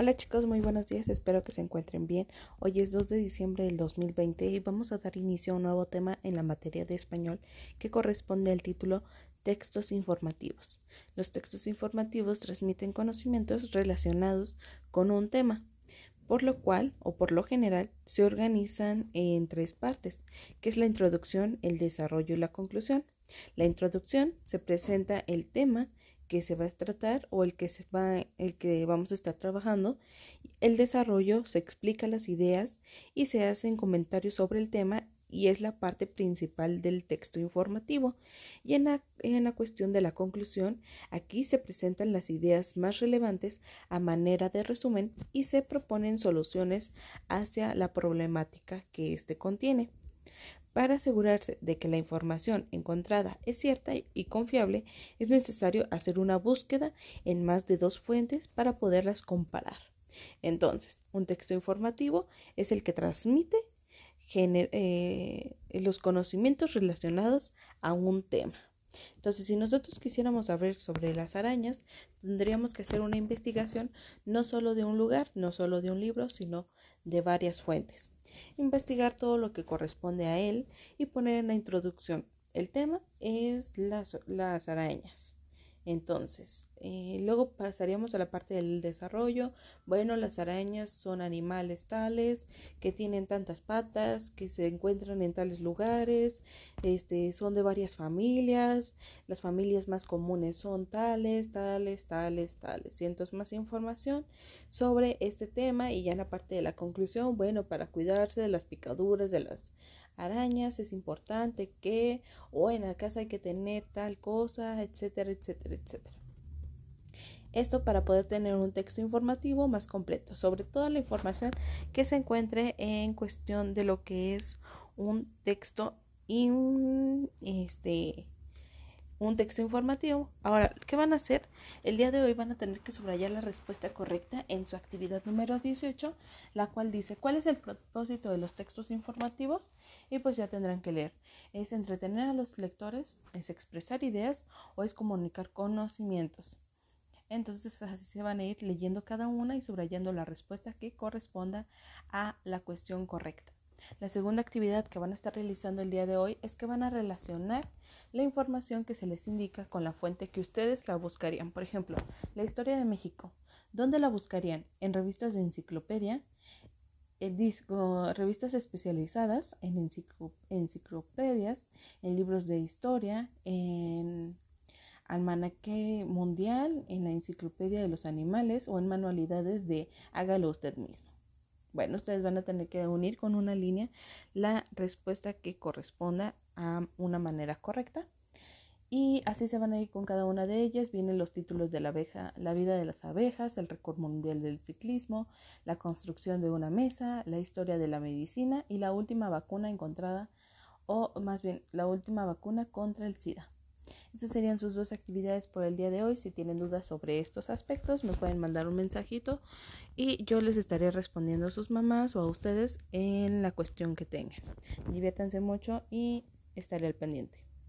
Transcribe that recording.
Hola chicos, muy buenos días, espero que se encuentren bien. Hoy es 2 de diciembre del 2020 y vamos a dar inicio a un nuevo tema en la materia de español que corresponde al título Textos informativos. Los textos informativos transmiten conocimientos relacionados con un tema, por lo cual o por lo general se organizan en tres partes, que es la introducción, el desarrollo y la conclusión. La introducción se presenta el tema que se va a tratar o el que, se va, el que vamos a estar trabajando. El desarrollo se explica las ideas y se hacen comentarios sobre el tema y es la parte principal del texto informativo. Y en la, en la, cuestión de la conclusión, aquí se presentan las ideas más relevantes a manera de resumen y se proponen soluciones hacia la problemática que éste contiene. Para asegurarse de que la información encontrada es cierta y confiable, es necesario hacer una búsqueda en más de dos fuentes para poderlas comparar. Entonces, un texto informativo es el que transmite eh, los conocimientos relacionados a un tema. Entonces, si nosotros quisiéramos saber sobre las arañas, tendríamos que hacer una investigación no solo de un lugar, no solo de un libro, sino de varias fuentes. Investigar todo lo que corresponde a él y poner en la introducción. El tema es las, las arañas. Entonces, eh, luego pasaríamos a la parte del desarrollo. Bueno, las arañas son animales tales que tienen tantas patas, que se encuentran en tales lugares, este, son de varias familias. Las familias más comunes son tales, tales, tales, tales. Y entonces más información sobre este tema y ya en la parte de la conclusión, bueno, para cuidarse de las picaduras, de las arañas, es importante que, o en la casa hay que tener tal cosa, etcétera, etcétera, etcétera. Esto para poder tener un texto informativo más completo sobre toda la información que se encuentre en cuestión de lo que es un texto este, un texto informativo. Ahora, ¿qué van a hacer? El día de hoy van a tener que subrayar la respuesta correcta en su actividad número 18, la cual dice cuál es el propósito de los textos informativos y pues ya tendrán que leer. ¿Es entretener a los lectores? ¿Es expresar ideas o es comunicar conocimientos? Entonces así se van a ir leyendo cada una y subrayando la respuesta que corresponda a la cuestión correcta. La segunda actividad que van a estar realizando el día de hoy es que van a relacionar la información que se les indica con la fuente que ustedes la buscarían. Por ejemplo, la historia de México. ¿Dónde la buscarían? ¿En revistas de enciclopedia? En disco, revistas especializadas en enciclopedias, en libros de historia, en almanaque mundial, en la enciclopedia de los animales o en manualidades de hágalo usted mismo. Bueno, ustedes van a tener que unir con una línea la respuesta que corresponda a una manera correcta. Y así se van a ir con cada una de ellas. Vienen los títulos de la abeja, la vida de las abejas, el récord mundial del ciclismo, la construcción de una mesa, la historia de la medicina y la última vacuna encontrada, o más bien la última vacuna contra el SIDA. Esas serían sus dos actividades por el día de hoy. Si tienen dudas sobre estos aspectos, me pueden mandar un mensajito y yo les estaré respondiendo a sus mamás o a ustedes en la cuestión que tengan. Diviértanse mucho y estaré al pendiente.